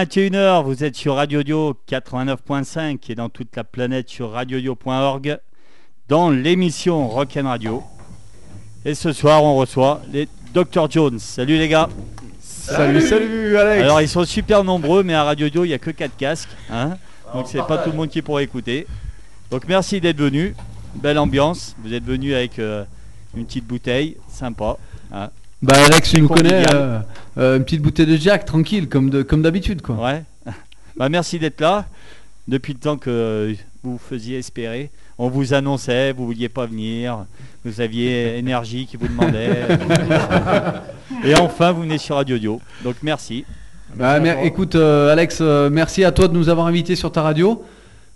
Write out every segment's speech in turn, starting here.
Hello, hello, 21h, vous êtes sur Radio Dio 89.5 et dans toute la planète sur radiodio.org dans l'émission Rock'n Radio. Et ce soir, on reçoit les Dr Jones. Salut les gars. Salut, salut Alex. Alors, ils sont super nombreux, mais à Radio Dio, il n'y a que 4 casques. hein. donc, c'est pas tout le monde qui pourra écouter. Donc, merci d'être venus. Belle ambiance. Vous êtes venus avec euh, une petite bouteille, sympa. hein. Bah Alex, tu nous connais, euh, euh, une petite bouteille de Jack, tranquille, comme de- comme d'habitude quoi. Ouais. bah, merci d'être là. Depuis le temps que vous faisiez espérer, on vous annonçait, vous vouliez pas venir, vous aviez énergie qui vous demandait. Et enfin, vous venez sur Radio Dio. Donc merci. Bah, écoute euh, Alex, merci à toi de nous avoir invités sur ta radio,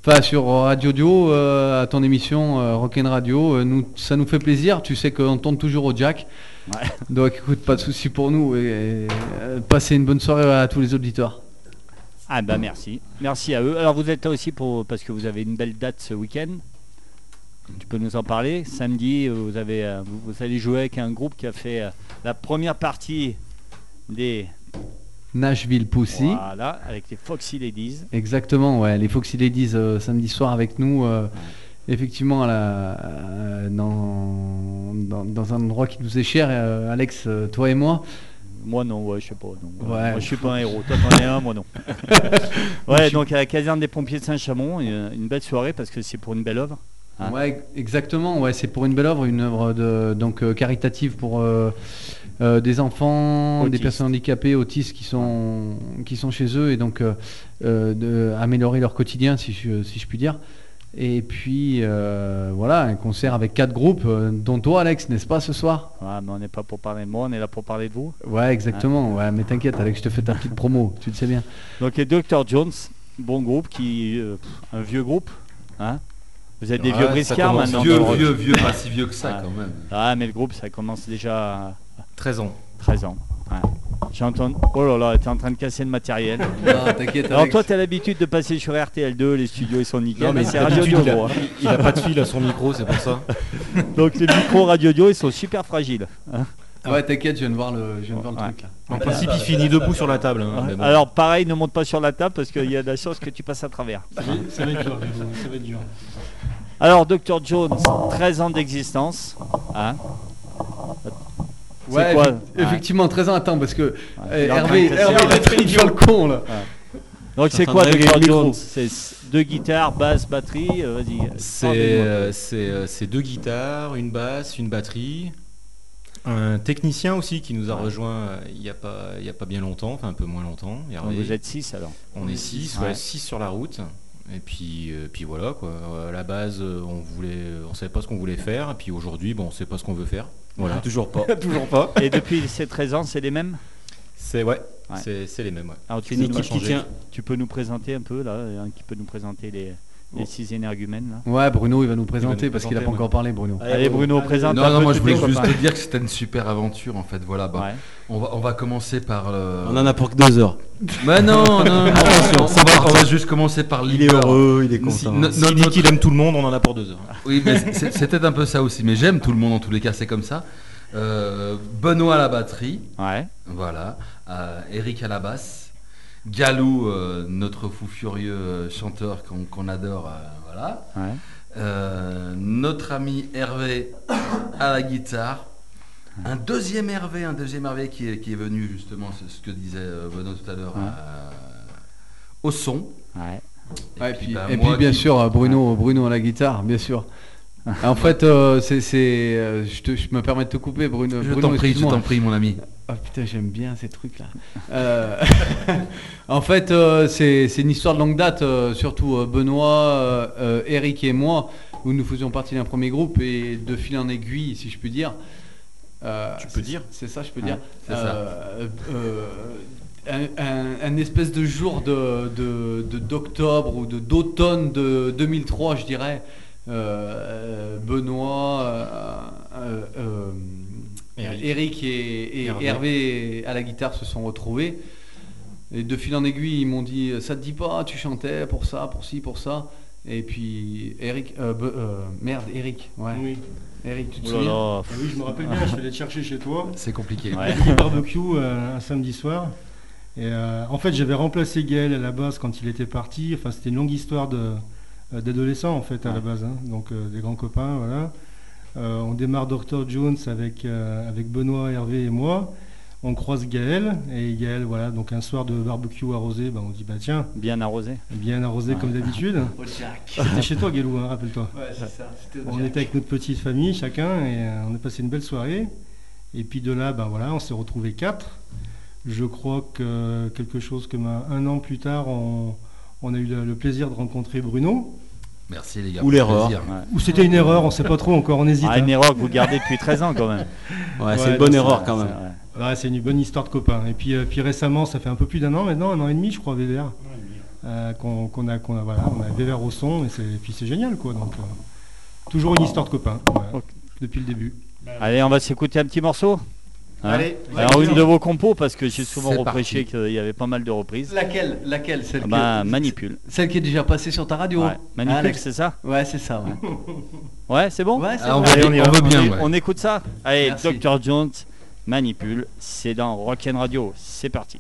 enfin sur Radio Dio, à ton émission Rock'n Radio. Nous, ça nous fait plaisir. Tu sais qu'on tourne toujours au Jack. Ouais. Donc écoute, pas de souci pour nous et, et, euh, passez une bonne soirée à tous les auditeurs. Ah bah merci. Merci à eux. Alors vous êtes là aussi pour parce que vous avez une belle date ce week-end. Tu peux nous en parler Samedi, vous, avez, euh, vous, vous allez jouer avec un groupe qui a fait euh, la première partie des... Nashville Pussy. Voilà, avec les Foxy Ladies. Exactement, ouais, les Foxy Ladies euh, samedi soir avec nous, euh, effectivement à la- euh, dans, dans, dans un endroit qui nous est cher, euh, Alex, euh, toi et moi. Moi non, ouais, je sais pas. non. Ouais. Moi je suis pas un héros. Toi t'en es un, moi non. ouais, donc à la caserne des pompiers de Saint-Chamond, une, belle soirée parce que c'est pour une belle œuvre. Ah. Ouais, exactement, ouais, c'est pour une belle œuvre, une œuvre de, donc euh, caritative pour euh, euh, des enfants, des personnes handicapées, autistes qui sont, qui sont chez eux et donc de améliorer leur quotidien, si je, si je puis dire. Et puis euh, voilà, un concert avec quatre groupes, euh, dont toi Alex, n'est-ce pas ce soir? Ouais, mais on n'est pas pour parler de moi, on est là pour parler de vous. Ouais, exactement. Ouais, mais t'inquiète, Alex, je te fais ta petite promo. Tu le sais bien. Donc les Dr Jones, bon groupe, qui euh, un vieux groupe. Hein? Vous êtes des Ouais, vieux briscards maintenant. Vieux, vieux, vieux, pas si vieux que ça Ouais. quand même. Ah mais le groupe ça commence déjà à 13 ans. 13 ans. Ouais. J'ai entendu. Oh là là, t'es en train de casser le matériel. Non, t'inquiète, Alors toi t'as l'habitude de passer sur RTL2, les studios ils sont nickel, Non, mais mais c'est Radio d'habitude, Dio. il a- gros, hein. Il a pas de fil à son micro, c'est pour ça. Donc les micros Radio Dio ils sont super fragiles. hein. Ouais, t'inquiète, je viens de voir le, je viens de voir le Ouais. truc là. En principe, il finit debout sur la table. hein, mais bon. Alors pareil, ne monte pas sur la table parce qu'il y a de la chance que tu passes à travers. Ça va être dur, ça va être dur. Alors Dr Jones, 13 ans d'existence. Hein Ouais, quoi effe- effectivement, 13 ans, attends, parce que euh, train Hervé, Hervé, il a le con là. Donc c'est quoi de C'est deux guitares, basse, batterie. euh, Vas-y. C'est euh, c'est, euh, c'est deux guitares, une basse, une batterie. Un technicien aussi qui nous a rejoint il n'y a, pas- il y a pas bien longtemps, enfin un peu moins longtemps. Hervé. vous êtes 6 alors. On est 6, Ouais. ouais, six sur la route. Et puis, euh, puis voilà quoi. À la base, on voulait, on savait pas ce qu'on voulait faire. Et puis aujourd'hui, bon, on sait pas ce qu'on veut faire. Voilà, toujours pas. toujours pas. Et depuis ces 13 ans, c'est les mêmes C'est ouais, Ouais. c'est les mêmes. Ouais. Alors tu, C'est une nous- équipe qui tu- tient. tu peux nous présenter un peu là, un qui peut nous présenter les, les six énergumènes là. Ouais, Bruno, il va nous présenter parce qu'il a pas encore parlé, Bruno. Allez Bruno, présente Non, non, moi je voulais juste te dire que c'était une super aventure en fait. Voilà, bah, Ouais. on, va, on va commencer par. euh, On en a pour que deux heures. Mais non, non, non, Attention, on, va, parti. on va juste commencer par Il est heureux, il est Si- content. no- S'il no- dit qu'il aime tout le monde, on en a pour deux heures. Oui, mais c'est- c'était un peu ça aussi. Mais j'aime tout le monde en tous les cas, c'est comme ça. Euh, Benoît à la batterie, Ouais. voilà. Euh, Eric à la basse. Galou, euh, notre fou furieux euh, chanteur qu'on adore, euh, voilà. Ouais. Euh, notre ami Hervé à la guitare. Un deuxième Hervé, un deuxième Hervé qui est, qui est venu justement, c'est ce que disait Benoît tout à l'heure, Ouais. euh, au son. Ouais. Ouais, et puis, bah, et moi puis, bien qui- sûr, Bruno, Bruno à la guitare, bien sûr. en fait, euh, c'est, euh, je, je me permets de te couper, Bruno. Je Bruno, t'en prie, je t'en prie, mon ami. Ah putain, j'aime bien ces trucs-là. Euh, en fait, euh, c'est c'est une histoire de longue date, euh, surtout Benoît, Eric et moi, où nous faisions partie d'un premier groupe et de fil en aiguille, si je puis dire. Tu peux dire. C'est ça, je peux dire. c'est ça. Un, un- un espèce de jour de de- de- d'octobre ou de d'automne de 2003, je dirais. Benoît, Eric. Eric et, et Hervé. Hervé. à la guitare se sont retrouvés. Et de fil en aiguille, ils m'ont dit Ça te dit pas, tu chantais pour ça, pour ci, pour ça. Et puis, Eric, euh, Be- euh, merde, Eric, ouais. Oui. Eric, tu te Oh là souviens? Là. Ah oui, je me rappelle bien, je suis allé te chercher chez toi. C'est compliqué. Ouais. Du barbecue euh, un samedi soir. Et euh, en fait, j'avais remplacé Gaël à la base quand il était parti. Enfin, c'était une longue histoire de, d'adolescents en fait à la base, hein. donc euh, des grands copains, voilà. Euh, on démarre Dr Jones avec, euh, avec Benoît, Hervé et moi. On croise Gaël et Gaël, voilà, donc un soir de barbecue arrosé, ben, on dit bah tiens, Bien arrosé. bien arrosé comme d'habitude. C'était chez toi, Guélou, hein, rappelle-toi. Ouais, c'est ça. C'était On était avec notre petite famille, chacun, et euh, on a passé une belle soirée. Et puis de là, ben voilà, on s'est retrouvés quatre. Je crois que quelque chose comme un, un an plus tard, on, on a eu le, le plaisir de rencontrer Bruno. Merci les gars. Ou l'erreur. Ouais. Ou c'était une erreur, on sait pas trop encore, on hésite. Ah, une hein. erreur que vous gardez depuis 13 ans quand même. Ouais, c'est une bonne erreur quand même. c'est vrai. Ouais, c'est une bonne histoire de copains. Et puis, euh, puis récemment, ça fait un peu plus d'un an maintenant, un an et demi, je crois, VVR, euh, qu'on a, qu'on a, voilà, on a VVR au son, et, c'est- et puis c'est génial, quoi. Donc, euh, toujours une histoire de Ok. depuis le début. Allez, on va s'écouter un petit morceau. Hein Allez, Alors une de vos compos parce que j'ai souvent reproché qu'il y avait pas mal de reprises. Laquelle Laquelle Celle, Ah que- bah, Manipule. celle qui est déjà passée sur ta radio Ouais. Manipule, c'est ça Ouais, c'est ça, ouais. Ouais, c'est bon Ouais, c'est Ah, on, bon. veut, Allez, on y on va. bien. on, ouais. on écoute ça Allez, Merci. Dr Jones, Manipule, c'est dans Rock'n Radio. C'est parti.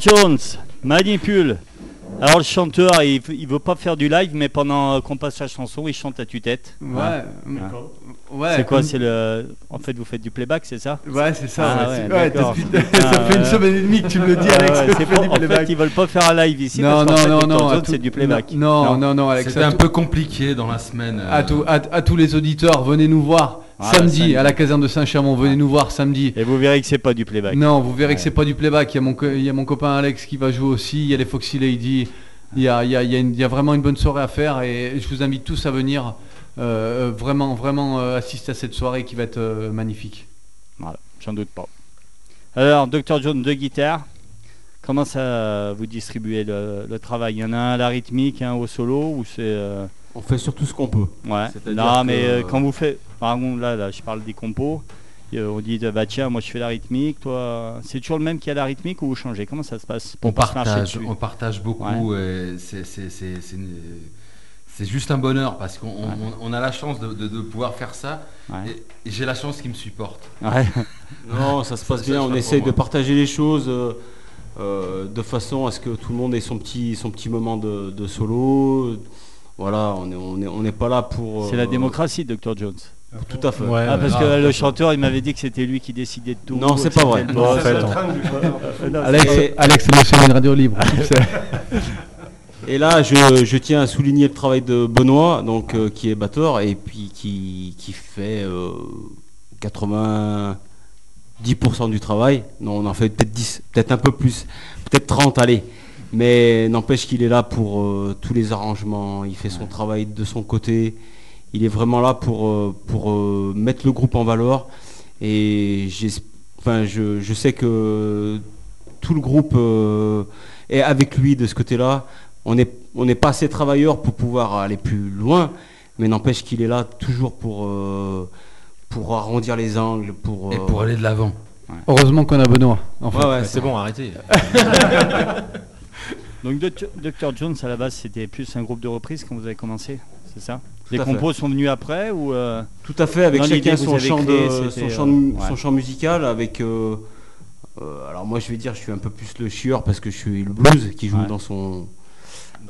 Jones, manipule. Alors le chanteur, il, il veut pas faire du live, mais pendant qu'on passe la chanson, il chante à tue-tête. Ouais. Ouais. c'est quoi C'est le. En fait, vous faites du playback, c'est ça? Ouais, c'est ça. Ah ouais, Putain, ça fait une euh, semaine et demie que tu me le dis, Ah Alex. fais pas- du en fait, playback. ils veulent pas faire un live ici. Non, parce non, fait, non, non, tout- c'est du playback. Non, non, non, Alex. C'était un tout- peu compliqué dans la semaine. euh, à, tout- à- à tous les auditeurs, venez nous voir Ah, samedi, samedi. à la caserne de Saint-Chamond. Venez nous voir samedi. Et vous verrez que c'est pas du playback. Non, vous verrez que c'est pas du playback. Il y, a mon, co- il y a mon copain Alex qui va jouer aussi. Il y a les Foxy Lady. Il y a, il y a- il y a une- il y a vraiment une bonne soirée à faire et je vous invite tous à venir euh, euh, vraiment, vraiment euh, assister à cette soirée qui va être euh, magnifique. Voilà, j'en doute pas. Alors, Dr. Jones, deux guitares. Comment ça vous distribuez le, le travail? Il y en a un à la rythmique, un au solo ou c'est. Euh, On fait surtout ce qu'on peut. Ouais. Non, que- mais euh, quand vous faites. Par exemple, là, là, je parle des compos. euh, on dit, bah tiens, moi je fais la rythmique, toi. C'est toujours le même qui a la rythmique ou vous changez? Comment ça se passe On partage, on partage beaucoup. et c'est- juste un bonheur parce qu'on on- on- on a la chance de, de- de pouvoir faire ça. Ouais. Et, et j'ai la chance qu'il me supporte. Ouais. Non, ça se passe bien. On essaye de partager les choses euh, euh, de façon à ce que tout le monde ait son petit, son petit moment de, de solo. Voilà, on n'est on est, on n'est pas là pour. C'est la euh, démocratie, Dr. Jones. Tout à fait. Ouais, Ah, parce ah, que le chanteur, il m'avait dit que c'était lui qui décidait de tout. Non, c'est pas vrai. Non, en fait, Euh, non, Alex, Alex, le monsieur une radio libre. Et là, je, je tiens à souligner le travail de Benoît, donc, euh, qui est batteur et puis qui, qui fait euh, 90% du travail. Non, on en fait peut-être 10, peut-être un peu plus, peut-être 30, allez. Mais n'empêche qu'il est là pour euh, tous les arrangements, il fait son travail de son côté. Il est vraiment là pour, euh, pour euh, mettre le groupe en valeur. Et enfin, je, je sais que tout le groupe euh, est avec lui de ce côté-là. On n'est on n'est pas assez travailleurs pour pouvoir aller plus loin, mais n'empêche qu'il est là toujours pour, euh, pour arrondir les angles, pour... Et pour aller de l'avant. Heureusement qu'on a Benoît. Enfin, Ouais, ouais, c'est bon, arrêtez. Donc Dr. Jones, à la base, c'était plus un groupe de reprises quand vous avez commencé, c'est ça Les fait. compos sont venus après ou euh, Tout à fait, avec chacun son créé, de, euh, de- ouais. son champ musical, avec... euh, euh, alors moi je vais dire, je suis un peu plus le chieur parce que je suis le blues qui joue Ouais. dans son...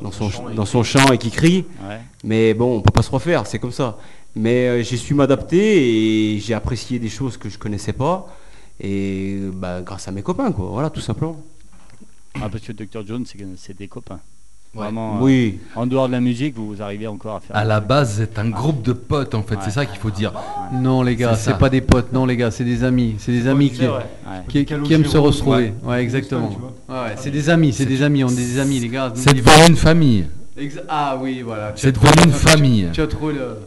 Dans son, dans son chant et qui crie, ouais. mais bon, on peut pas se refaire, c'est comme ça. Mais j'ai su m'adapter et j'ai apprécié des choses que je connaissais pas, et bah, grâce à mes copains, quoi. Voilà, tout simplement. Ah, parce que Dr. Jones, c'est des copains. Ouais. Vraiment, euh, Oui, en dehors de la musique, vous arrivez encore à faire. À la base, c'est un groupe de potes en fait. Ouais. C'est ça qu'il faut dire. Non les gars, C'est pas des potes, non les gars, c'est des amis, c'est des amis qui, Ouais. qui, qui aiment se retrouver. Ouais, exactement. C'est des amis, c'est des amis, on est des amis les gars. C'est devenu une famille. Exa- ah oui, voilà. C'est devenu une famille. Tu as trouvé le.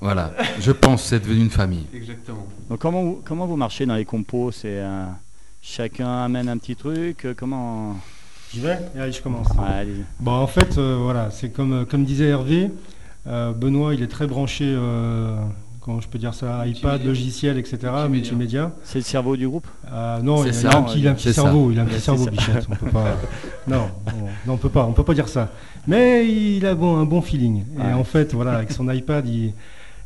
Voilà. Je pense que c'est devenu une famille. Exactement. Donc comment vous, comment vous marchez dans les compos? C'est euh, chacun amène un petit truc. euh, Comment J'y vais? Allez, je commence. Bon, en fait, euh, voilà, c'est comme, euh, comme disait Hervé, euh, Benoît, il est très branché, euh, comment je peux dire ça, iPad, logiciel, etc., Multimédia. C'est le cerveau du groupe? Euh, non, C'est il, ça. a un petit, il a un petit C'est ça. cerveau, il a un petit cerveau. Bichette. On peut pas. Non, on, non, on peut pas, on peut pas dire ça. Mais il a bon, un bon feeling. Ouais. Et en fait, voilà, avec son iPad, il,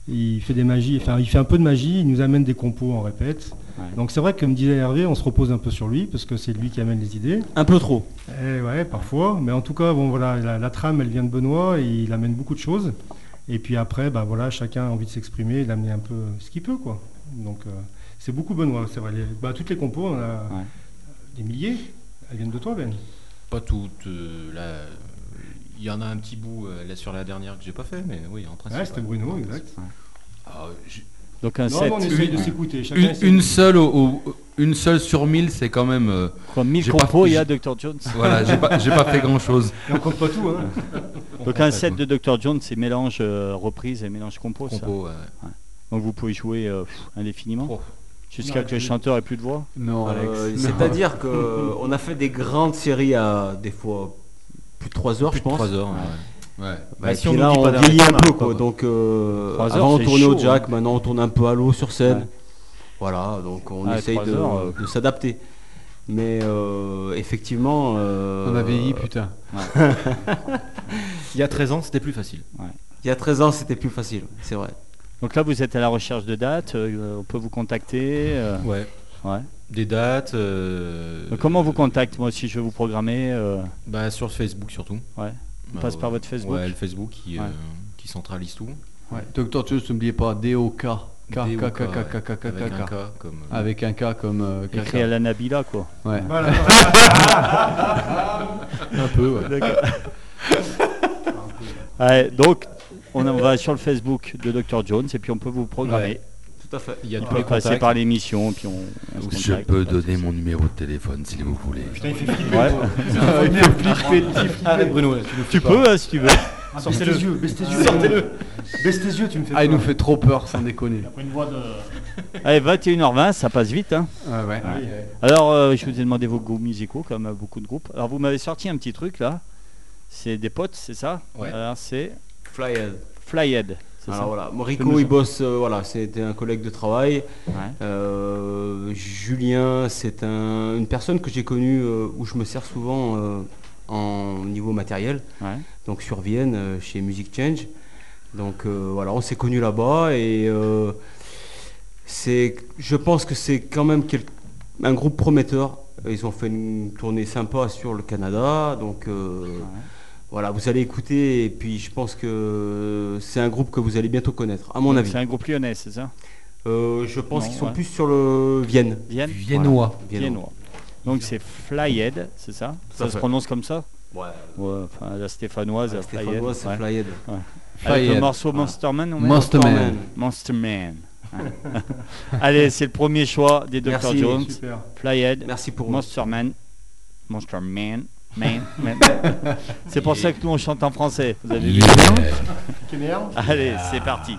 il fait des magies. Enfin, il fait un peu de magie. Il nous amène des compos en répète. Ouais. Donc c'est vrai que comme disait Hervé, on se repose un peu sur lui parce que c'est lui qui amène les idées. un peu trop. Eh ouais, parfois. Mais en tout cas, bon voilà, la, la trame, elle vient de Benoît et il amène beaucoup de choses. Et puis après, bah voilà, chacun a envie de s'exprimer, d'amener un peu ce qu'il peut, quoi. Donc euh, c'est beaucoup Benoît, c'est vrai. Les- bah, toutes les compos, on a Ouais. des milliers. Elles viennent de toi, Ben. Pas toutes. euh, là, il y en a un petit bout euh, là, sur la dernière que j'ai pas fait, mais oui, en principe. Ouais, c'était Bruno, exact. Ah, Donc un Non, 7. mais on essaye de Une- s'écouter. Une, une seule au- au- une seule sur mille, c'est quand même. euh, Quoi, 1000 j'ai pas- compos, il y a Dr. Jones. voilà, j'ai pas, pas fait grand chose. Et on compte pas tout, hein. Donc un set de Dr. Jones, c'est mélange euh, reprise et mélange compo. ça. Compo, ouais. Donc vous pouvez jouer euh, indéfiniment Oh. jusqu'à que le chanteur ait plus de voix. Non, Alex. Euh. C'est-à-dire qu'on a fait des grandes séries à des fois plus de 3 heures, Plus je de pense. 3 heures. ouais. Ouais. Bah, et si puis on là, on vieillit un peu, quoi. Donc, euh, heures, avant, on tournait au jack, hein. maintenant, on tourne un peu à l'eau sur scène. Ouais. Voilà, donc on Ah, essaye de, heures, euh. de s'adapter. Mais euh, effectivement. euh, On a vieilli, putain. Il y a 13 ans, c'était plus facile. Il y a 13 ans, c'était plus facile, c'est vrai. Donc là, vous êtes à la recherche de dates. euh, on peut vous contacter. euh, Ouais. ouais. Des dates. Euh, Comment on vous contacte Moi, si je veux vous programmer, euh, Bah sur Facebook surtout. Ouais. On Bah, passe par votre Facebook Ouais, le Facebook qui, euh, qui centralise tout. Ouais. Docteur Jones, n'oubliez pas D-O-K. K, K, K, K, K, K, K, K, avec un K. K comme, euh, Avec un K comme euh, caca. écrit à la Nabila, quoi. Ouais. Un peu, ouais. Ouais, donc, on, on va sur le Facebook de Dr Jones et puis on peut vous programmer. Ouais. Tout à fait. Il y a tous les passer par l'émission et puis on, on se Je peux donner mon numéro de téléphone si vous voulez. Putain, il fait flipper. Ah. Arrête Bruno, tu peux, hein, si tu veux. Ah, baisse tes yeux, baisse tes yeux. Sortez-le. Baisse tes yeux, tu me fais Ah, il nous fait trop peur, sans déconner. Après une voix de. Allez, 21h20, ça passe vite. Hein. Ouais, ouais. Alors, euh, je vous ai demandé vos goûts musicaux, comme euh, beaucoup de groupes. Alors, vous m'avez sorti un petit truc là. C'est des potes, c'est ça? Ouais. Alors, c'est Flyhead. Flyhead. Alors ça voilà, Rico il bosse, euh, voilà, c'était un collègue de travail. Ouais. Euh, Julien, c'est un- une personne que j'ai connue euh, où je me sers souvent en niveau matériel. Ouais. Donc sur Vienne, chez Music Change. Donc voilà, on s'est connus là-bas et c'est, je pense que c'est quand même quel- un groupe prometteur. Ils ont fait une tournée sympa sur le Canada, donc voilà, vous allez écouter et puis je pense que c'est un groupe que vous allez bientôt connaître, à mon avis. C'est un groupe lyonnais, c'est ça? Euh, je pense qu'ils sont ouais. plus sur le Vienne. Vienne? Viennois. Viennois. Donc c'est Flyhead, c'est ça? Ça se prononce comme ça? Ouais. Ouais, enfin la stéphanoise, La Flyhead. Stéphanoise, c'est ouais. Flyhead. Avec le morceau Monster Man, on met Monster Man. Monster Man. Allez, c'est le premier choix des Dr Merci. Jones. Super. Flyhead, Merci pour Monster Man. C'est pour ça que nous on chante en français. Vous avez vu. Allez, c'est parti.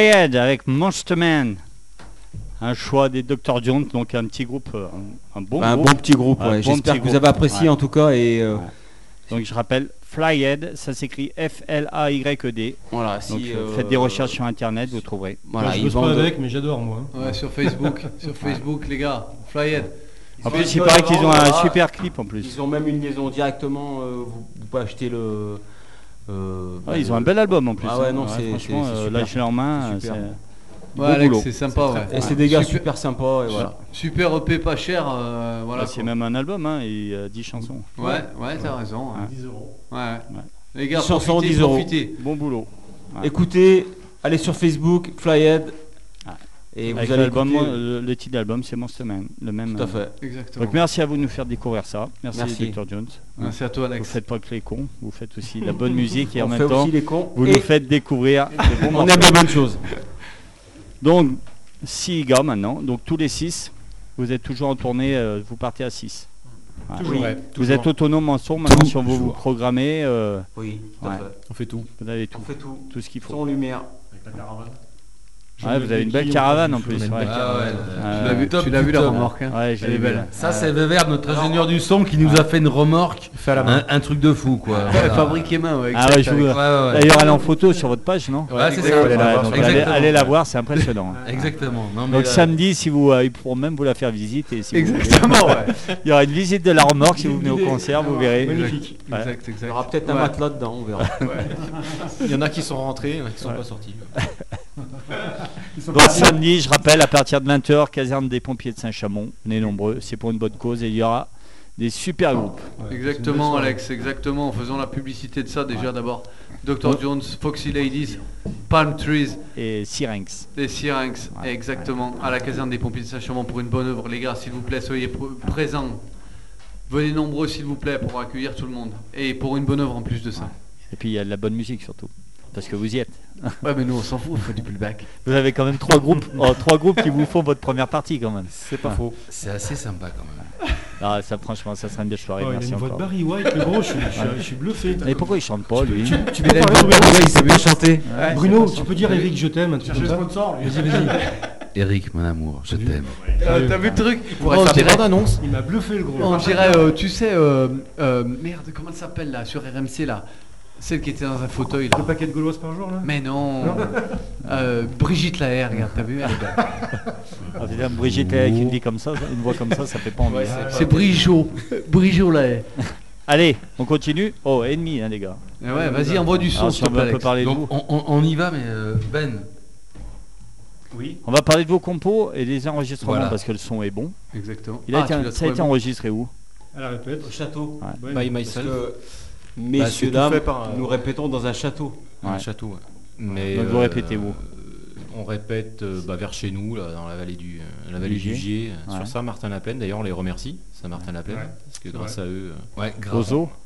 Flyhead avec Monster Man. Un choix des Dr. Jones, donc un petit groupe, euh, un, un bon un groupe. bon petit groupe. Un ouais. bon J'espère que vous avez apprécié Ouais. en tout cas. Et euh, Ouais. Donc je rappelle, Flyhead, ça s'écrit F-L-A-Y-E-D. voilà, si Donc euh, faites des recherches sur internet, vous trouverez. Voilà, je ils bosse pas avec, mais j'adore moi. Ouais, sur Facebook, sur Facebook, les gars. Flyhead. En plus, il paraît qu'ils ont un super clip en plus. Ils ont même une liaison directement. euh, vous, vous pouvez acheter le. Euh, Ah, ils ont un bel album en plus. Ah ouais, hein. non, c'est- franchement, euh, là, Ouais, c'est sympa. Ouais. Et c'est des gars Super- super sympas. Et voilà. Super EP pas cher. euh, voilà. Là, c'est même un album, hein, et euh, 10 chansons. Ouais, ouais, t'as raison. ouais. 10 euros. Ouais. Les gars, 10 chansons, profitez, 10 euros. profitez. Bon boulot. Ouais. Écoutez, allez sur Facebook, Flyhead. Et vous Avec allez l'album, écouter. le, le titre d'album, c'est Monster Man. Le même. Tout à euh, fait. Exactement. Donc merci à vous de nous faire découvrir ça. Merci, Merci. Dr. Jones. Merci à toi, Vous Alex. faites pas que les cons, vous faites aussi de la bonne musique et en On même temps, aussi les cons. vous et nous faites découvrir on aime les bonnes choses. Donc, 6 gars maintenant, donc tous les 6, vous êtes toujours en tournée, euh, vous partez à 6. Toujours. Ouais, Vous toujours. êtes autonome en son, maintenant si on veut vous programmer, euh, Oui, tout Ouais. fait. On fait tout. vous avez tout, On fait tout. tout ce qu'il faut. Son lumière. Avec la caravane. Ouais, vous avez une belle caravane en plus. ouais. Ah ouais, Euh, Tu l'as vu, top tu l'as du vu la remorque hein Ouais, je l'ai belle. Ça, c'est Weber, notre ingénieur du son, qui nous a fait une remorque. Fait à la main. Un, un truc de fou, quoi. Voilà. Fabriqué main, ouais. Ah exact, ouais, je vous-. D'ailleurs, elle est en photo sur votre page, non Ouais, c'est Ouais, ça. allez la Ouais, voir donc sur- allez, Exactement. allez la voir, c'est impressionnant. Exactement. Non, mais Donc là- samedi, si vous, euh, ils pourront même vous la faire visiter. Si vous voulez. Exactement, ouais. Il y aura une visite de la remorque si vous venez au concert, vous verrez. Magnifique. Ouais. Exact, Il exact. y aura peut-être un matelas dedans, on verra. Il y en a qui sont rentrés, il y en a qui sont pas sortis. Donc samedi, je rappelle, à partir de 20h, caserne des pompiers de Saint-Chamond. Venez nombreux, c'est pour une bonne cause et il y aura des super groupes. Exactement, Alex, exactement. En faisant la publicité de ça, déjà d'abord, Dr. Jones, Foxy Ladies, Palm Trees, Et Syrinx. les Syrinx, exactement, à la caserne des pompiers de Saint-Chamond pour une bonne œuvre. Les gars, s'il vous plaît, soyez pr- présents. Venez nombreux, s'il vous plaît, pour accueillir tout le monde. Et pour une bonne œuvre en plus de ça. Et puis il y a de la bonne musique surtout. Parce que vous y êtes. Ouais, mais nous, on s'en fout, on fait du playback. Vous avez quand même trois groupes, oh, trois groupes qui vous font votre première partie quand même. C'est pas faux. C'est assez sympa quand même. Ah, ça franchement, ça serait une belle soirée. Oh, il a Merci une voix de encore. Barry White, le gros, je suis, je suis- je suis bluffé. Et pourquoi il chante pas lui Tu peux parler, Bruno, il sait bien chanter. Bruno, tu peux dire Eric, je t'aime, Cherchez le sponsor. Vas-y, vas-y. Eric, mon amour, je t'aime. Ah, T'as vu le truc pourrait On faire dirait-. Il m'a bluffé le gros. On dirait, euh, tu sais, euh, euh, merde, comment elle s'appelle là, sur RMC là? Celle qui était dans un fauteuil là. Deux paquets de gauloises par jour là? Mais non, Euh, Brigitte Lahaye, regarde, t'as vu elle est belle. Ah, Brigitte avec une vie comme ça, une voix comme ça, ça fait pas envie. C'est Brigitte, Brigitte Lahaye. Allez, on continue. Oh, ennemi, hein, les gars. Eh ouais, vas-y, envoie du son, Alors, s'il si te on veut plaît, un peu Alex. parler de vous. Donc on, on- on y va, mais euh, Ben, Oui. On va parler de vos compos et des enregistrements Voilà. parce que le son est bon. Exactement. Il a Ah, été, ça a été bon. enregistré où? À la répète. Au château. Ouais. Ouais. By Parce myself. Bah, messieurs, tout dames, par, euh, nous répétons dans un château. Un château. ouais. Mais Donc vous euh, répétez où On répète euh, bah, vers chez nous, là, dans la vallée du, euh, la vallée Du du Gier. Ouais. sur Saint-Martin-la-Plaine. D'ailleurs, on les remercie, Saint-Martin-la-Plaine, Ouais. parce que grâce à eux, euh, ouais,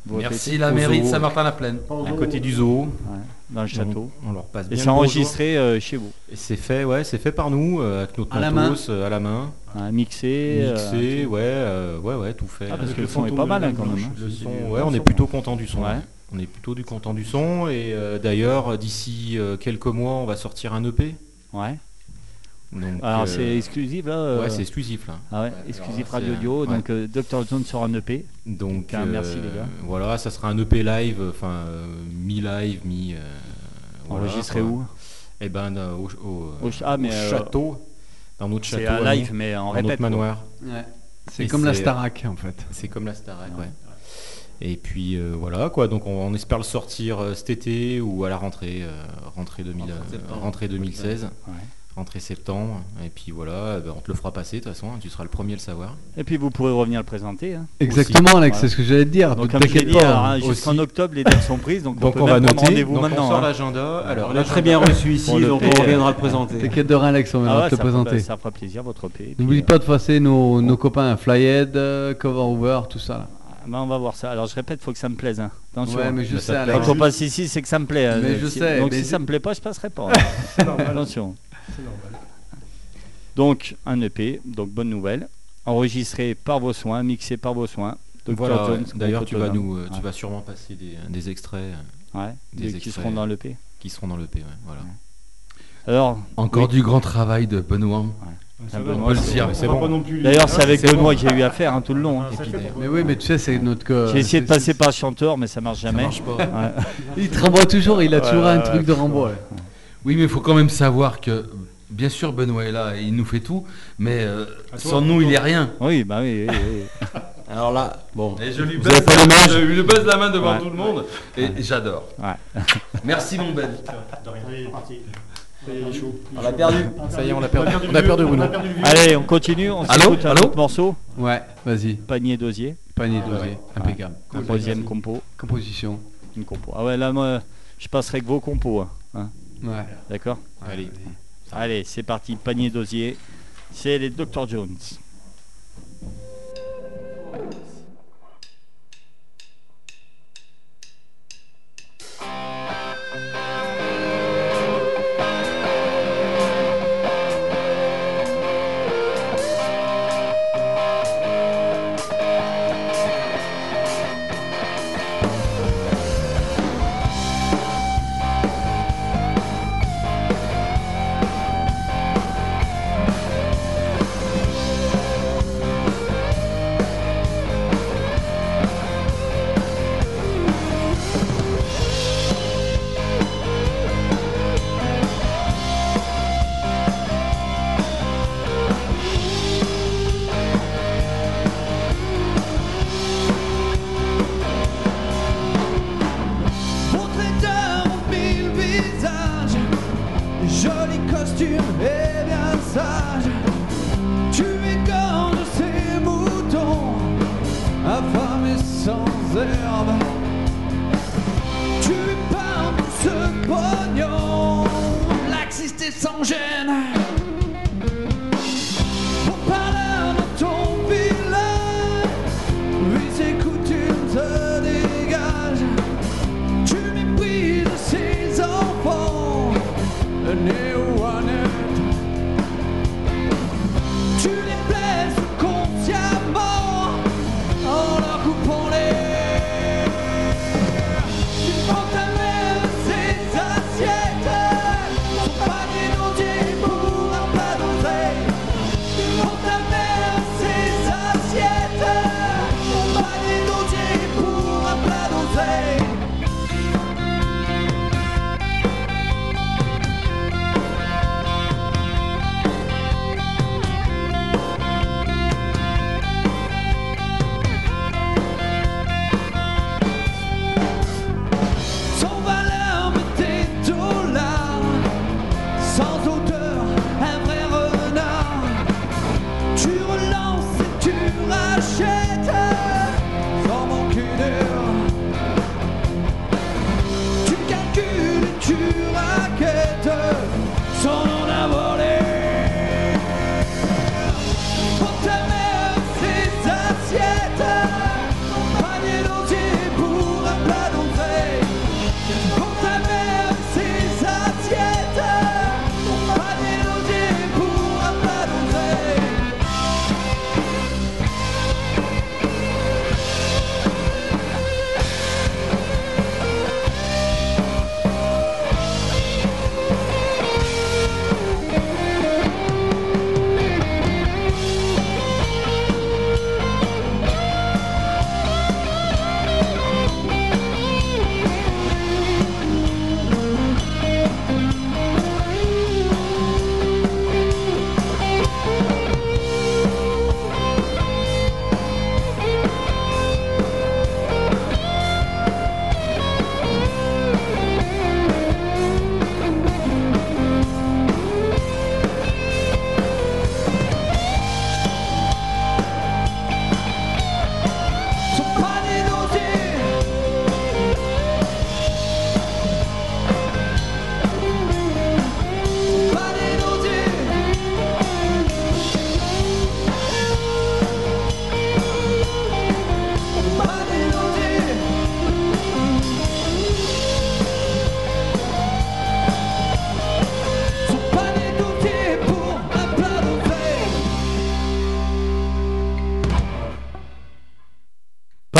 Merci la mairie de. Saint-Martin-la-Plaine. à côté du zoo, Ouais, Dans le château. on, on leur passe Et bien c'est le bonjour. enregistré euh, chez vous. Et c'est fait, ouais, c'est fait par nous, euh, avec notre À la euh, à la main, Hein, mixé. euh, mixé, ouais, euh, ouais, ouais, tout fait. Ah, parce Avec que le le son est pas mal hein, quand même. hein. Le C'est son, du ouais, on est plutôt content du son. Ouais. On est plutôt du content du son et d'ailleurs d'ici quelques mois on va sortir un EP. Ouais. Donc, Alors euh, c'est exclusif là euh, ouais c'est exclusif là. Ah ouais, exclusif Radio Audio. ouais. Donc euh, Dr. Zone sera un EP. Donc Ah, merci, les gars. Voilà, ça sera un EP live, enfin euh, mi-live, mi. euh, voilà, Enregistré quoi. où? Eh ben euh, au, au- Au ch- ah, mais, au euh, château, dans notre château. C'est un nous, live mais en dans répète. notre manoir. Ouais. C'est comme la Starac en fait. C'est comme la Starac, ouais. Et puis euh, voilà quoi, donc on, on espère le sortir euh, cet été ou à la rentrée, euh, rentrée, 2000, Rentrée euh, rentrée 2016, Ouais. Rentrée septembre. Et puis voilà, euh, ben, on te le fera passer de toute façon, tu seras le premier à le savoir. Et puis vous pourrez revenir le présenter. hein. Exactement, Alex, Voilà. c'est ce que j'allais te dire. Donc ne comme je dit, hein, jusqu'en octobre les dates sont prises, donc, Donc on, on, peut va même prendre noter, rendez-vous donc maintenant. on sort hein. l'agenda. Alors On a très bien reçu ici, le donc on euh, reviendra le présenter. T'inquiète de rien, Alex, on Ah viendra ouais, te ça, fera, présenter. ça fera plaisir votre EP. N'oublie euh, pas de passer nos, nos copains Flyhead, euh, Cover Over, tout ça. Là. bah, on va voir ça. Alors je répète, faut que ça me plaise. hein. Attention. Ouais, mais je sais. Quand on passe ici, c'est que ça me plaît. hein. Mais je Si- sais, Donc mais si ça me plaît pas, je passerai pas. hein. Attention normal. Donc, un EP, donc bonne nouvelle, enregistré par vos soins, mixé par vos soins. Voilà, d'ailleurs, tu, vas, sûrement passer des, extraits. Euh, qui seront dans l'EP. Qui seront dans l'EP, voilà. Alors, Encore du grand travail de Benoît. C'est bon. D'ailleurs, c'est avec Benoît bon. que j'ai eu affaire hein, tout le long. Hein. Mais oui, mais tu sais, c'est notre. Euh, j'ai essayé de passer par chanteur, mais ça marche jamais. Il te renvoie toujours, il a toujours un truc de renvoi. Oui, mais il faut quand même savoir que, bien sûr, Benoît est là, et il nous fait tout, mais euh, sans nous, il n'y a rien. Oui, bah oui, oui, oui. Alors là, bon. Et je lui baise, la main, je lui baise la main devant tout le monde, et j'adore. Merci, mon Ben. On l'a perdu. Ça y est, on l'a perdu. On a perdu Bruno. Allez, on continue. On Allô. un autre morceau. Ouais, vas-y. Panier d'osier. Panier ah, d'osier. Impeccable. Troisième compo. Composition. Une compo. Ah ouais, là, moi, je passerai que vos compos. Hein, hein. D'accord Allez. Allez, c'est parti, panier d'osier. C'est les Dr. Jones.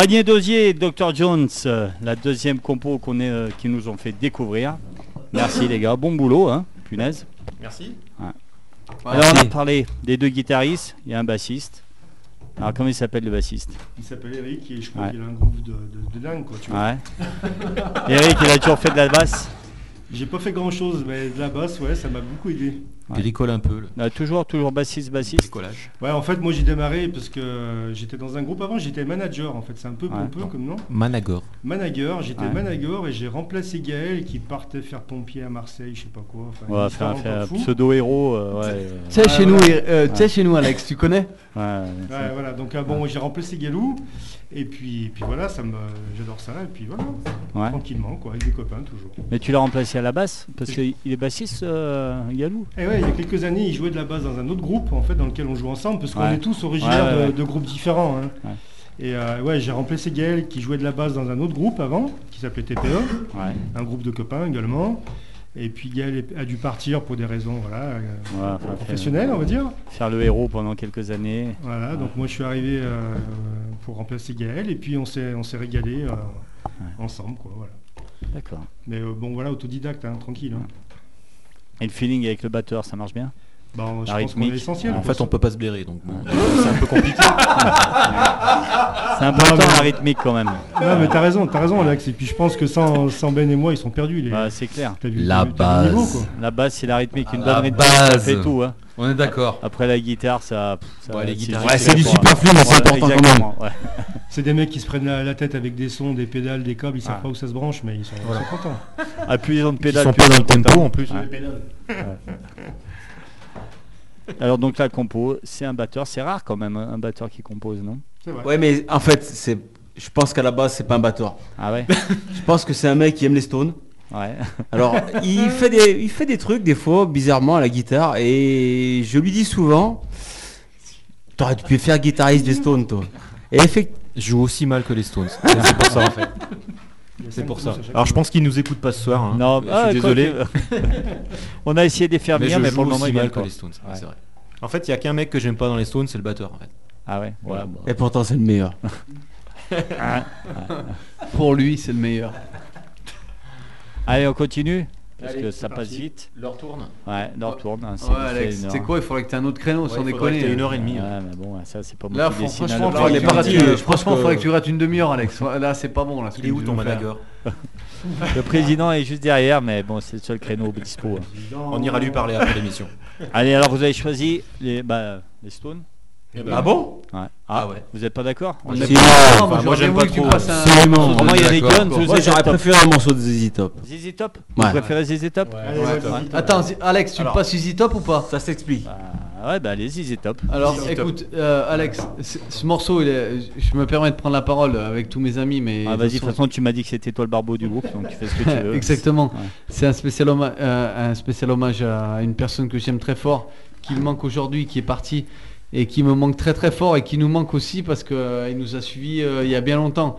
Adrien Dosier et Dr Jones, euh, la deuxième compo qu'on est, euh, qui nous ont fait découvrir. Merci les gars, bon boulot, hein, punaise. Merci. Alors on a parlé des deux guitaristes, il y a un bassiste. Alors comment il s'appelle le bassiste? Il s'appelle Eric et je crois qu'il a un groupe de, de dingue quoi tu vois. Ouais. Eric il a toujours fait de la basse? J'ai pas fait grand chose mais de la basse ouais ça m'a beaucoup aidé. Ouais. Bricole un peu. Ah, Toujours, toujours bassiste, bassiste. bricolage. Ouais, en fait, moi j'ai démarré parce que j'étais dans un groupe avant, j'étais manager en fait, c'est un peu Ouais. pompeux comme nom. Managor. Manager, j'étais Ouais. manager et j'ai remplacé Gaël qui partait faire pompier à Marseille, je sais pas quoi. Enfin, On va une faire, faire un pseudo-héros. euh, ouais, euh, Tu sais, chez, euh, chez nous, Alex, tu connais ouais, Ouais, voilà, donc euh, bon, j'ai remplacé Galou et puis, puis voilà, ça me, j'adore ça et puis voilà, ouais. tranquillement quoi, avec des copains toujours. Mais tu l'as remplacé à la basse Parce qu'il est bassiste, euh, Galou Et ouais, il y a quelques années, il jouait de la basse dans un autre groupe en fait, dans lequel on joue ensemble, parce qu'on Ouais. est tous originaires Ouais, de, groupes différents. hein. Et euh, ouais, j'ai remplacé Gaël qui jouait de la basse dans un autre groupe avant, qui s'appelait TPE, un groupe de copains également. Et puis Gaël a dû partir pour des raisons voilà, euh, professionnelles, on va dire. Faire le héros pendant quelques années. Voilà, donc moi je suis arrivé euh, pour remplacer Gaël et puis on s'est on s'est régalé euh, ensemble quoi, voilà. D'accord. Mais euh, bon voilà, autodidacte, hein, tranquille. hein. Et le feeling avec le batteur, ça marche bien Bon, je La pense qu'on est rythmique. essentiel. En fait, on peut pas se blairer, donc bon, c'est un peu compliqué. C'est important mais- la rythmique quand même. Non mais t'as raison, t'as raison Alex. Et puis je pense que sans, sans Ben et moi, ils sont perdus. Les... Ouais, c'est clair. T'as vu- La t'as vu- le base. quoi. La basse, c'est la rythmique. Une La bonne rythmique, ça base. fait tout. Hein. On est d'accord. Après la guitare, ça. ça Ouais, les c'est guitares- Ouais, c'est du superflu, mais c'est important quand même. ouais. C'est des mecs qui se prennent la, la tête avec des sons, des pédales, des câbles, ils savent Ah. pas où ça se branche, mais ils sont, ils Voilà. sont contents. Plus ils ont de Ils sont plus pas dans le tempo en plus. Ouais. Alors donc la compo, c'est un batteur. C'est rare quand même un batteur qui compose, non? Vrai. Ouais, mais en fait, c'est, je pense qu'à la base, c'est pas un batteur. Ah ouais? Je pense que c'est un mec qui aime les Stones. Ouais. Alors, il fait des, il fait des trucs des fois bizarrement à la guitare et je lui dis souvent, t'aurais pu faire guitariste des Stones, toi. Et effectivement, joue aussi mal que les Stones. C'est pour ça en fait. C'est pour ça. Alors je pense qu'ils nous écoutent pas ce soir. hein. Non, je ah, suis quoi désolé. que- On a essayé de les faire Mais venir, je mais joue pour le moment aussi ils mal que pas. les Stones. ouais, vrai. En fait, il y a qu'un mec que j'aime pas dans les Stones, c'est le batteur. En fait. Ah ouais. Voilà. Ouais, bon. et pourtant c'est le meilleur. Pour lui, c'est le meilleur. Allez, on continue? Parce Allez, que ça passe vite. Leur tourne. Ouais, l'heure tourne. hein, c'est- Ouais, Alex, c'est quoi Il faudrait que tu aies un autre créneau, sans déconner. une heure et demie. Ouais, mais bon, ça c'est pas Là, franchement, alors. faudrait que tu rates- je pense franchement, que- faudrait que tu rates une demi-heure, Alex. Là, c'est pas bon. Là, Il est où ton. Managor Le président est juste derrière, mais bon, c'est le seul créneau dispo. hein. On ira lui parler après l'émission. Allez, alors vous avez choisi les, bah, les Stones Ah bon Ouais. Ah ouais. Vous êtes pas d'accord Non, moi, j'aime pas que tu trop. passes un- Absolument. Pour moi, il y a des guns, Moi j'aurais préféré un morceau de ZZ Top. ZZ Top Vous préférez ZZ Top Attends, Alex, tu passes Easy Top ou pas Ça s'explique. Bah, ouais, bah allez, ZZ Top. Alors, écoute, euh, Alex, ce morceau, il est- je me permets de prendre la parole avec tous mes amis, mais Ah, de vas-y, de toute façon, tu m'as dit que c'était toi le barbeau du groupe, donc tu fais ce que tu veux. Exactement. Ouais. C'est un spécial, hommage, un spécial hommage à une personne que j'aime très fort, qui me manque aujourd'hui, qui est partie et qui me manque très très fort et qui nous manque aussi parce qu'il nous a suivis euh, il y a bien longtemps.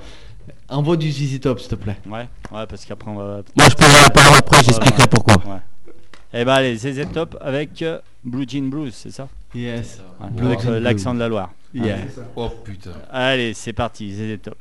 Envoie du ZZ Top, s'il te plaît. Ouais, ouais, parce qu'après on va. Moi je prendrai la parole après, j'expliquerai pourquoi. Ouais. Eh ben allez, ZZ Top avec euh, Blue Jean Blues, c'est ça? Yes. Ouais, euh, l'accent de la Loire. Yeah. Oh putain. Allez, c'est parti, ZZ Top.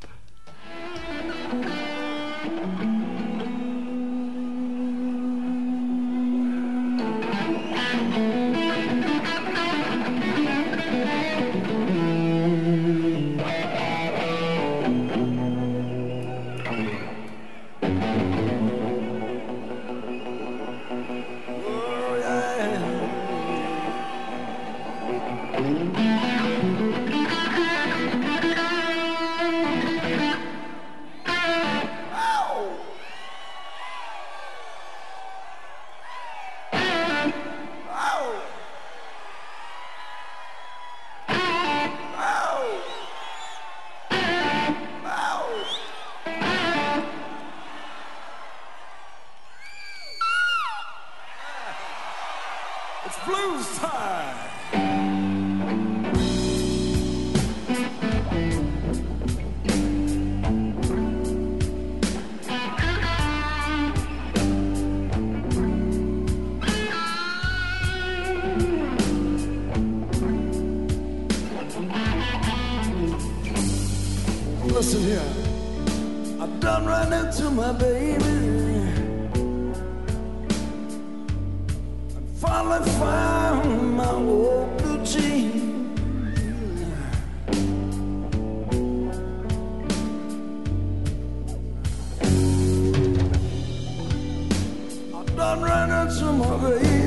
Listen here, I done ran into my baby. I finally found my old blue jeans. I done ran into my baby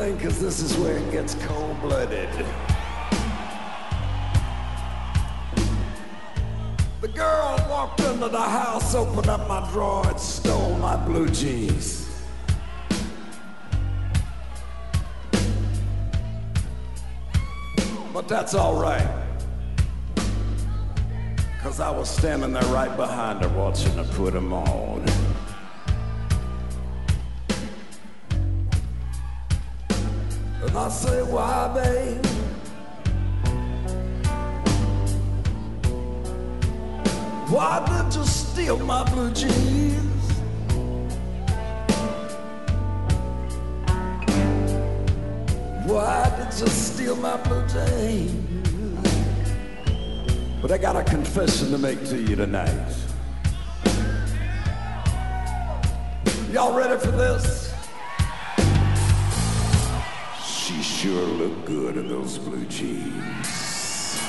thing because this is where it gets cold blooded. The girl walked into the house, opened up my drawer, and stole my blue jeans. But that's all right. Cause I was standing there right behind her watching her put 'em on. Say, why, babe? Why did you steal my blue jeans? Why did you steal my blue jeans? But I got a confession to make to you tonight. Y'all ready for this? Sure look good in those blue jeans.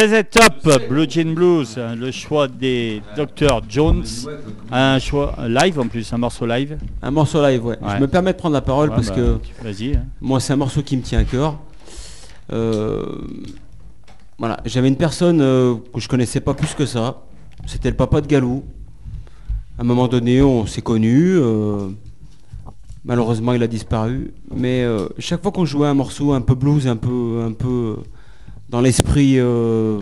Très top, Blue Jean Blues, le choix des Dr Jones, un choix live en plus, un morceau live. Un morceau live, ouais. Ouais. Je me permets de prendre la parole Ouais, parce bah, que Vas-y. hein. moi, c'est un morceau qui me tient à cœur. Euh, voilà, j'avais une personne euh, que je connaissais pas plus que ça. C'était le papa de Galou. À un moment donné, on s'est connus. euh, malheureusement, il a disparu. Mais chaque fois qu'on jouait un morceau un peu blues, un peu, un peu dans l'esprit, euh,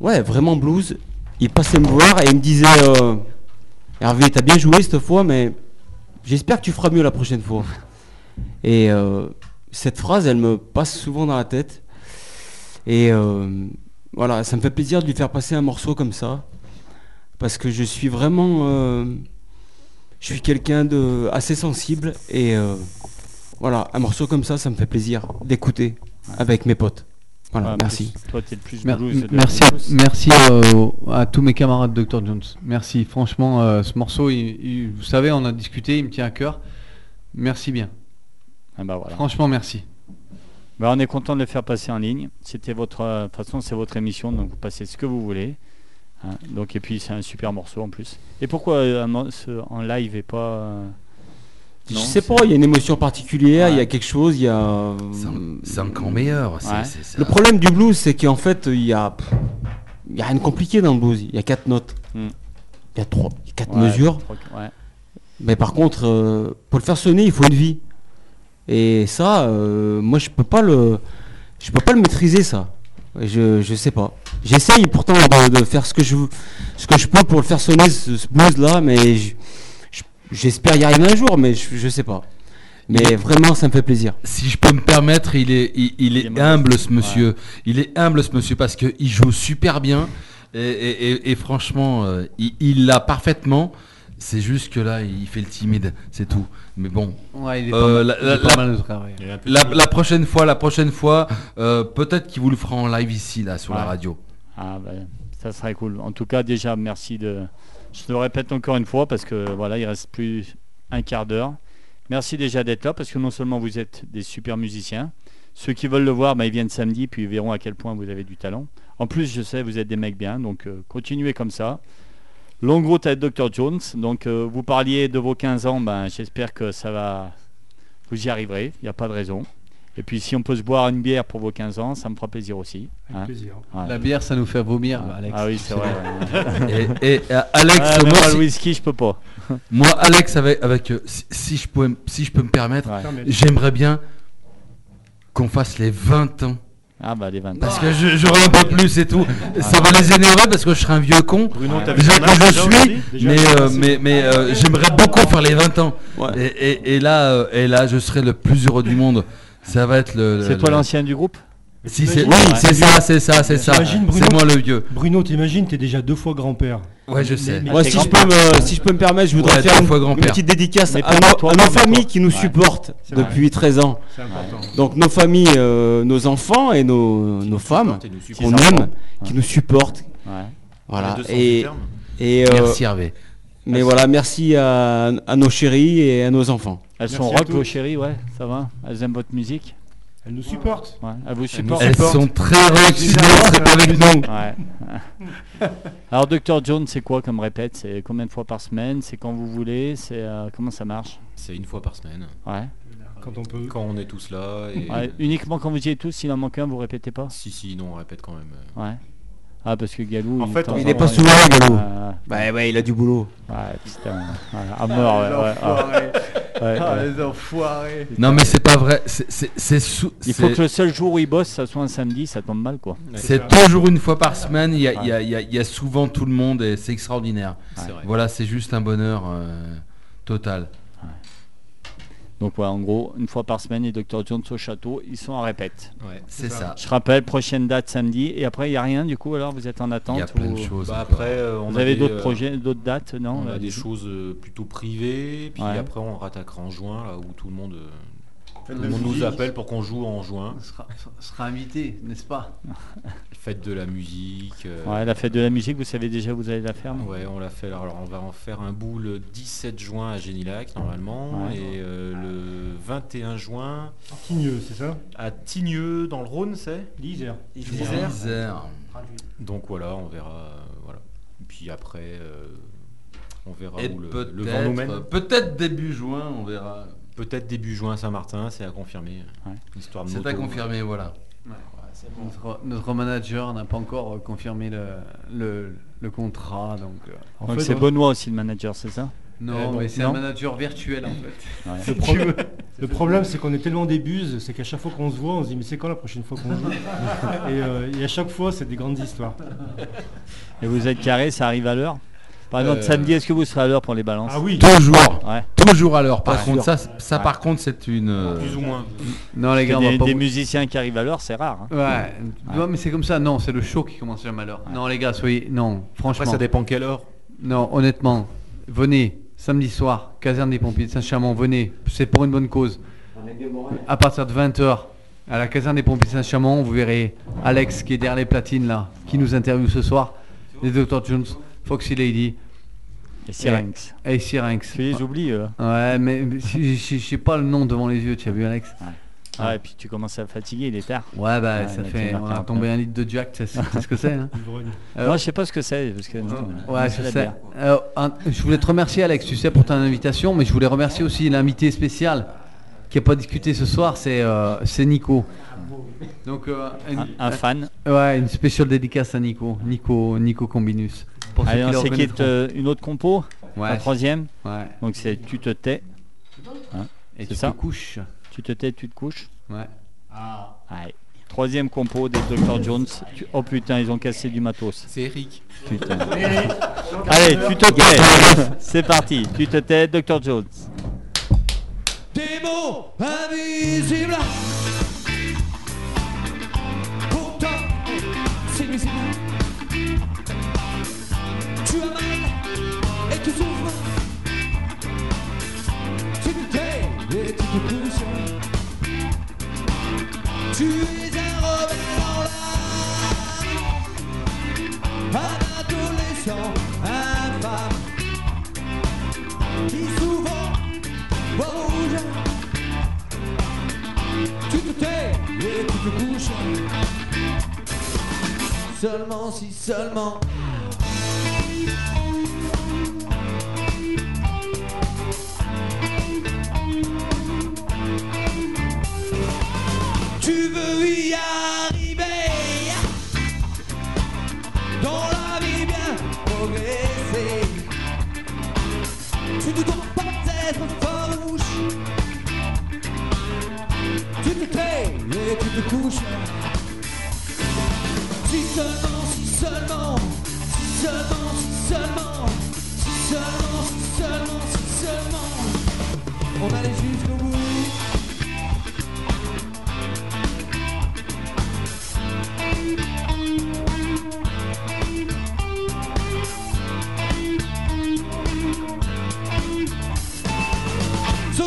ouais, vraiment blues, il passait me voir et il me disait euh, Hervé, t'as bien joué cette fois, mais j'espère que tu feras mieux la prochaine fois. Et euh, cette phrase, elle me passe souvent dans la tête. Et voilà, ça me fait plaisir de lui faire passer un morceau comme ça. Parce que je suis vraiment. je suis quelqu'un de assez sensible. Et voilà, un morceau comme ça, ça me fait plaisir d'écouter avec mes potes. Voilà, merci. plus- Toi, t'es le plus Mer- blues. de merci, euh, à tous mes camarades Dr Jones. Merci, franchement, euh, ce morceau, il- il- vous savez, on a discuté, il me tient à cœur. Merci bien. Ah bah voilà. Franchement, merci. Bah, on est content de le faire passer en ligne. C'était votre, euh, de toute façon, c'est votre émission, donc vous passez ce que vous voulez. hein. Donc et puis c'est un super morceau en plus. Et pourquoi en live et pas Je sais pas, il y a une émotion particulière, il y a quelque chose, il y a. C'est C'est encore meilleur. Le problème du blues, c'est qu'en fait, il y a, il y a rien de compliqué dans le blues. Il y a quatre notes, Hmm. il y a trois, il y a quatre Ouais, mesures. Mais par contre, euh, pour le faire sonner, il faut une vie. Et ça, euh, moi, je peux pas le, je peux pas le maîtriser ça. Je, je sais pas. J'essaye pourtant de, de faire ce que je, ce que je peux pour le faire sonner ce, ce blues là, mais je- j'espère y arriver un jour, mais je, je sais pas. Mais vraiment, ça me fait plaisir. Si je peux me permettre, il est, il, il est Il est modeste. humble ce monsieur. Il est humble ce monsieur parce qu'il joue super bien et, et- et- et franchement, euh, il- l'a parfaitement. C'est juste que là, il fait le timide, c'est tout. Mais bon, Ouais, il est pas mal, la- prochaine fois, la prochaine fois, euh, peut-être qu'il vous le fera en live ici, là, sur la radio. Ah ben, ça serait cool. En tout cas, déjà, merci de. Je le répète encore une fois parce que voilà, il reste plus un quart d'heure. Merci déjà d'être là parce que non seulement vous êtes des super musiciens, ceux qui veulent le voir, ben, ils viennent samedi puis ils verront à quel point vous avez du talent. En plus, je sais, vous êtes des mecs bien, donc euh, continuez comme ça. Longue route avec Dr Jones. Donc, euh, vous parliez de vos 15 ans, ben, j'espère que ça va. Vous y arriverez, il n'y a pas de raison. Et puis, si on peut se boire une bière pour vos 15 ans, ça me fera plaisir aussi. Avec hein. plaisir. Ouais. La bière, ça nous fait vomir, Alex. Ah oui, c'est vrai. ouais. Et, et, euh, Alex, Ah, mais moi, si- le whisky, je peux pas. moi, Alex, avec, avec euh, si, si je pouvais, si je peux me permettre, Ouais. J'aimerais bien qu'on fasse les 20 ans. Ah bah les 20 Parce que je- j'aurai un peu plus et tout. Ça va les énerver parce que je serai un vieux con. Bruno, Ouais. t'as vu Déjà que je suis, mais, euh, mais, mais euh, j'aimerais beaucoup faire les 20 ans. Ouais. Et, et- et là, et là, je serai le plus heureux du monde. Ça va être le. C'est le- toi le- l'ancien du groupe Si, c'est T'imagines- oui, c'est ça, c'est ça, c'est ça. C'est moi le vieux. Bruno, t'imagines, t'es déjà deux fois grand-père. Ouais, je sais. Moi, si je, peux me, si je peux me permettre, je voudrais Ouais, faire une, fois une grand-père. petite dédicace à nos, toi, à pas nos toi. familles qui nous Ouais. supportent vrai. depuis 13 ans. C'est important. Donc nos familles, euh, nos enfants et nos, nos femmes qu'on aime, qui nous supportent. Voilà. Et, et, euh, Merci Hervé. Mais voilà, merci à, à nos chéris et à nos enfants. Elles Merci sont rock vos chéris, ouais, ça va Elles aiment votre musique Elle nous supporte. Ouais. Elles vous supportent Elles sont très rock, elles pas avec nous. Ouais. Alors Dr Jones, c'est quoi comme répète? C'est combien de fois par semaine? C'est quand vous voulez? C'est euh, comment ça marche? C'est une fois par semaine. Ouais. Quand on peut. Quand on est tous là. Et... Ouais, Uniquement quand vous y êtes tous, s'il en manque un, vous répétez pas? Si, si, non, on répète quand même. euh. Ouais. Ah parce que Galou. En il, fait, de temps on- en Il est temps, pas souvent là, Galou. Ouais, Bah ouais, il a du boulot. ouais, putain. À mort, ouais. ouais, Ah, ouais. les enfoirés. Non, mais c'est pas vrai. C'est- C'est c'est sous- Il faut que le seul jour où il bosse, ça soit un samedi, ça tombe mal quoi. c'est toujours une fois par semaine. Il y a, il y a- il y a- il y a souvent tout le monde et c'est extraordinaire. C'est vrai. Voilà, c'est juste un bonheur euh, total. Donc ouais, en gros, une fois par semaine, les Dr Jones au château, ils sont en répète. Ouais. C'est ça. Je rappelle, prochaine date samedi. Et après, il n'y a rien du coup, alors vous êtes en Il attente y a plein ou- de choses. Bah, après, euh, on Vous avez d'autres euh, projets, d'autres dates, non On euh, a des choses euh, plutôt privées, puis Ouais. après on rattaquera en juin, là où tout le monde, monde nous musique. appelle pour qu'on joue en juin. On sera, sera invité, n'est-ce pas Fête de la musique. euh, Ouais, la fête de la musique, vous savez déjà, vous allez la faire Ouais, on l'a fait. Alors, on va en faire un bout le 17 juin à Génilac, normalement, Ouais. et euh, le 21 juin Tigneux, c'est ça? À Tigneux, dans le Rhône, c'est? L'Isère. Isère. Donc voilà, on verra. euh, voilà. Et puis après, euh, on verra Et où le, le vent nous mène. peut-être début juin, on verra. Peut-être début juin à Saint-Martin, c'est à confirmer. Ouais. Histoire de C'est moto. à confirmer, voilà. notre, notre manager n'a pas encore confirmé le, le, le contrat, donc... euh, En Donc fait, c'est Benoît aussi le manager, c'est ça? Non, Eh, mais c'est non? un manager virtuel en fait. Ouais. Le, problème- le problème, c'est qu'on est tellement des buses, c'est qu'à chaque fois qu'on se voit, on se dit mais c'est quand la prochaine fois qu'on joue? Et, euh, et à chaque fois, c'est des grandes histoires. Et vous êtes carré, ça arrive à l'heure? Par exemple, Euh, samedi, est-ce que vous serez à l'heure pour les balances Ah oui, Toujours, Ouais. toujours à l'heure. Par Ouais. contre, ça, ça Ouais. par contre, c'est une. euh, Plus ou moins. Non les gars, on des, va pas des vous- musiciens qui arrivent à l'heure, c'est rare. hein. Ouais, non, mais c'est comme ça, non, c'est le show qui commence jamais à l'heure. Non les gars, soyez... Non, franchement. Après, ça dépend quelle heure. Non, honnêtement, venez, samedi soir, caserne des pompiers de Saint-Chamond, venez, c'est pour une bonne cause. À partir de 20h, à la caserne des pompiers de Saint-Chamond, vous verrez Alex qui est derrière les platines là, qui nous interviewe ce soir, les Dr Jones, Foxy Lady Et Syrinx. et Syrinx. Tu les oublies, eux. Ouais, mais je je- je sais pas le nom devant les yeux, tu as vu Alex Ah, et puis tu commences à fatiguer, il est tard. Ouais, bah Ouais, ça fait. On a un tombé un litre de Jack, tu sais ce que c'est hein. Euh, Moi, je sais pas ce que c'est. Parce que, Ouais, je la sais. Euh, un- je voulais te remercier, Alex, tu sais, pour ton invitation, mais je voulais remercier aussi l'invité spécial qui n'a pas discuté ce soir, c'est euh, c'est Nico. Donc, euh, une, Un, un fan. ouais, une spéciale dédicace à Nico, Nico, Nico Combinus. Pour ceux Allez, qui on le s'équipe euh, une autre compo. Ouais, La troisième. ouais. Donc c'est tu te tais. Et c'est tu ça te couches. Tu te tais, tu te couches. Ouais. Allez. Troisième compo des Dr Jones. Tu- Oh putain, ils ont cassé du matos. C'est Eric. Putain. Allez, tu te tais. C'est parti. Tu te tais, Dr Jones. Des mots invisibles Tu es un rebelle en l'âme Un adolescent infâme Qui souvent rouge Tu te tais et tu te couches Seulement si seulement y arriver. Dans la vie bien progresser Tu ne dois pas être farouche. Tu te crées et tu te couches. Si seulement, si seulement Si seulement, si seulement Si seulement, si seulement, si seulement. On allait jusqu'au bout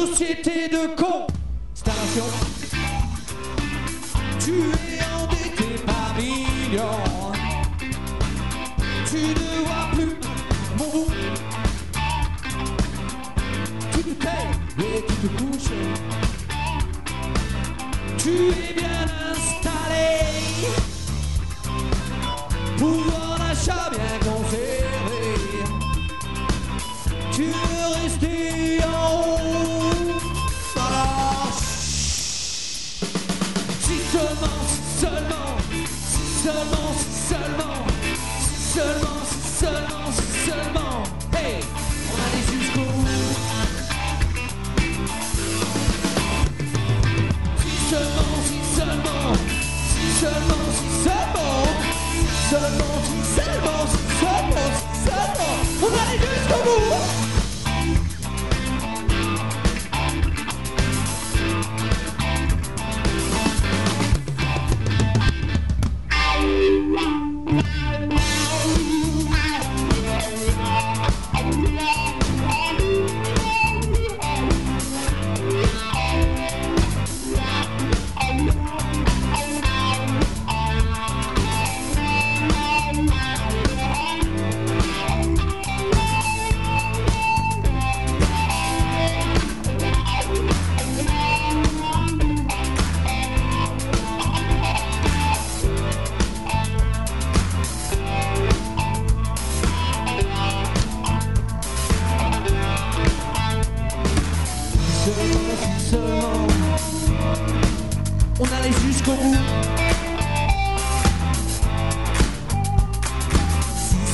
Société de constellation. Tu es endetté par millions Tu ne vois plus mon bout. Tu te tais et tu te couches. Tu es bien allait jusqu'au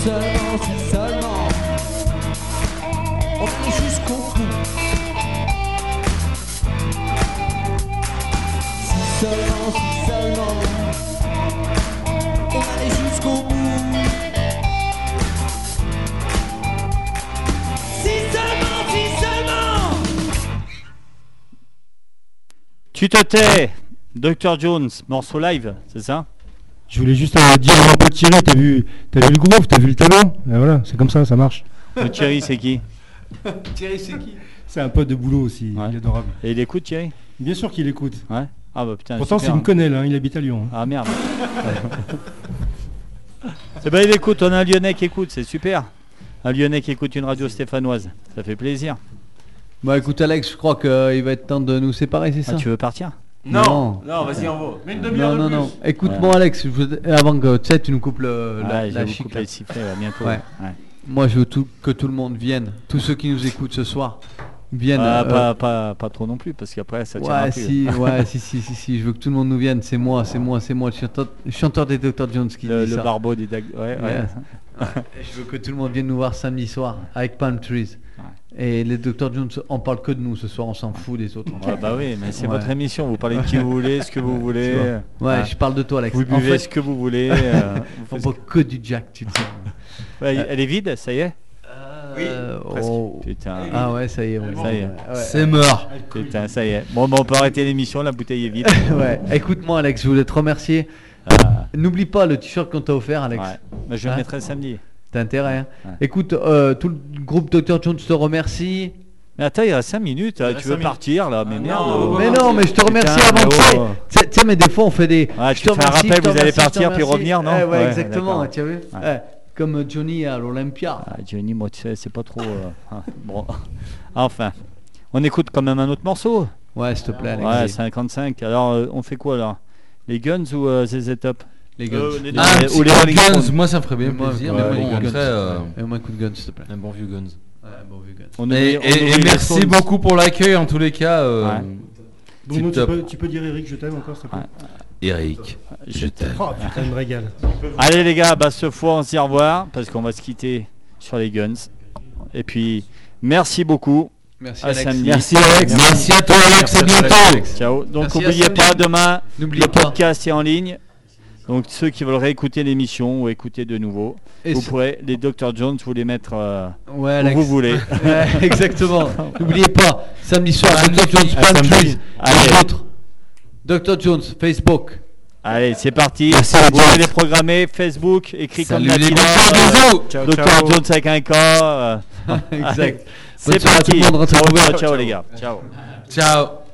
seulement, si seulement on allait jusqu'au bout. Si seulement, si seulement on allait jusqu'au bout. Si seulement, si seulement. Tu te tais, Dr Jones, morceau live, c'est ça? Je voulais juste euh, dire mon pote Thierry, t'as vu, t'as vu le groove, t'as vu le talent Et Voilà, c'est comme ça, ça marche. Le Thierry, c'est qui Thierry, c'est qui C'est un pote de boulot aussi, Ouais. il est adorable. Et il écoute Thierry? Bien sûr qu'il écoute. Ouais. Ah bah putain. Pourtant, s'il me connaît là, il habite à Lyon. hein. Ah merde. Eh ben il écoute, on a un Lyonnais qui écoute, c'est super. Un Lyonnais qui écoute une radio stéphanoise, ça fait plaisir. Bah écoute Alex, je crois qu'il va être temps de nous séparer, c'est Ah, ça? tu veux partir? Non, non, vas-y, envoie. Mais une demi-heure Non, de non, plus. non. Écoute-moi, Alex, je veux- avant que tu sais, tu nous coupes le, la, Ouais, la chic, là. bientôt. Ouais. Ouais. Moi, je veux tout- que tout le monde vienne. Tous ceux qui nous écoutent ce soir viennent. Ah, euh, pas, pas, pas trop non plus, parce qu'après ça tiendra Ouais, plus. si, ouais, si, si, si, si, je veux que tout le monde nous vienne. C'est moi, c'est moi, c'est moi, le chanteur, le chanteur des Dr. Jones qui Le, dit le ça. barbeau des dag- ouais, ouais. Je veux que tout le monde vienne nous voir samedi soir avec Palm Trees. Et les Dr. Jones, on parle que de nous ce soir, on s'en fout des autres. Ouais, bah oui, mais c'est Ouais. votre émission. Vous parlez de qui vous voulez, ce que vous voulez. Ouais, Ah. je parle de toi, Alex. Vous En buvez fait, ce que vous voulez. euh, vous on faites- boit que du Jack, tu. Ouais, elle est vide, ça y est Euh, presque. oh. Putain. Ah ouais, ça y est. ouais. Ça y est. C'est mort. Putain, ça y est. Bon, bah, on peut arrêter l'émission, la bouteille est vide. Ouais. Écoute-moi, Alex, je voulais te remercier. Ah, N'oublie pas le t-shirt qu'on t'a offert, Alex. ouais. Bah, je le Hein mettrai samedi. T'as intérêt. hein. Ouais. Écoute, euh, tout le groupe Dr. Jones te remercie. Mais attends, il reste 5 minutes. là, Tu veux partir là Mais merde. non, oh. mais non, mais je te remercie Putain, avant de oh. Tu sais- mais des fois, on fait des. Ouais, je tu te fais un remercie, rappel, vous allez partir, puis revenir, non Eh ouais, Ouais, exactement, tu as vu Ouais. Eh, Comme Johnny à l'Olympia. Ah, Johnny, moi, tu sais, c'est pas trop. euh, hein, bon. Enfin, on écoute quand même un autre morceau. Ouais, s'il te plaît, Alex. Ouais, 55. Alors, euh, on fait quoi là? Les Guns ou euh, ZZ Top Les guns. Euh, les- Ah, un les- petit ou les Rolling Guns, Stones. moi ça me ferait bien Moi, plaisir. ouais, mais les bon, Guns. après, euh, Et au moins un coup de gun, s'il te plaît. Un bon vieux Guns. Ouais, bon vu, guns. On Et, on et- et merci Stones. beaucoup pour l'accueil en tous les cas. euh, Ouais. Bruno, tu peux, tu peux dire Eric, je t'aime encore, s'il te plaît Eric, je t'aime. Oh putain, me régale. Allez les gars, bah ce fois on se dit au revoir parce qu'on va se quitter sur les Guns. Et puis merci beaucoup. Merci, À Alex. Merci Alex. Merci à toi Alex, à bientôt. Ciao. Donc n'oubliez pas demain N'oubliez le pas. podcast est en ligne. Donc ceux qui veulent réécouter l'émission ou écouter de nouveau, Et vous pourrez les Dr Jones vous les mettre euh, Ouais, où Alex. vous voulez. Ouais, exactement. N'oubliez pas, samedi soir, Dr. Jones, autres. Dr. Jones, Facebook. Allez, c'est parti. Merci, vous pouvez les programmer Facebook, écrit Salut comme bisous, euh. Dr Jones avec un K. euh, exact. C'est parti. le monde, rentrez Ciao, couverts. ciao, ciao les gars. Ciao. Ciao.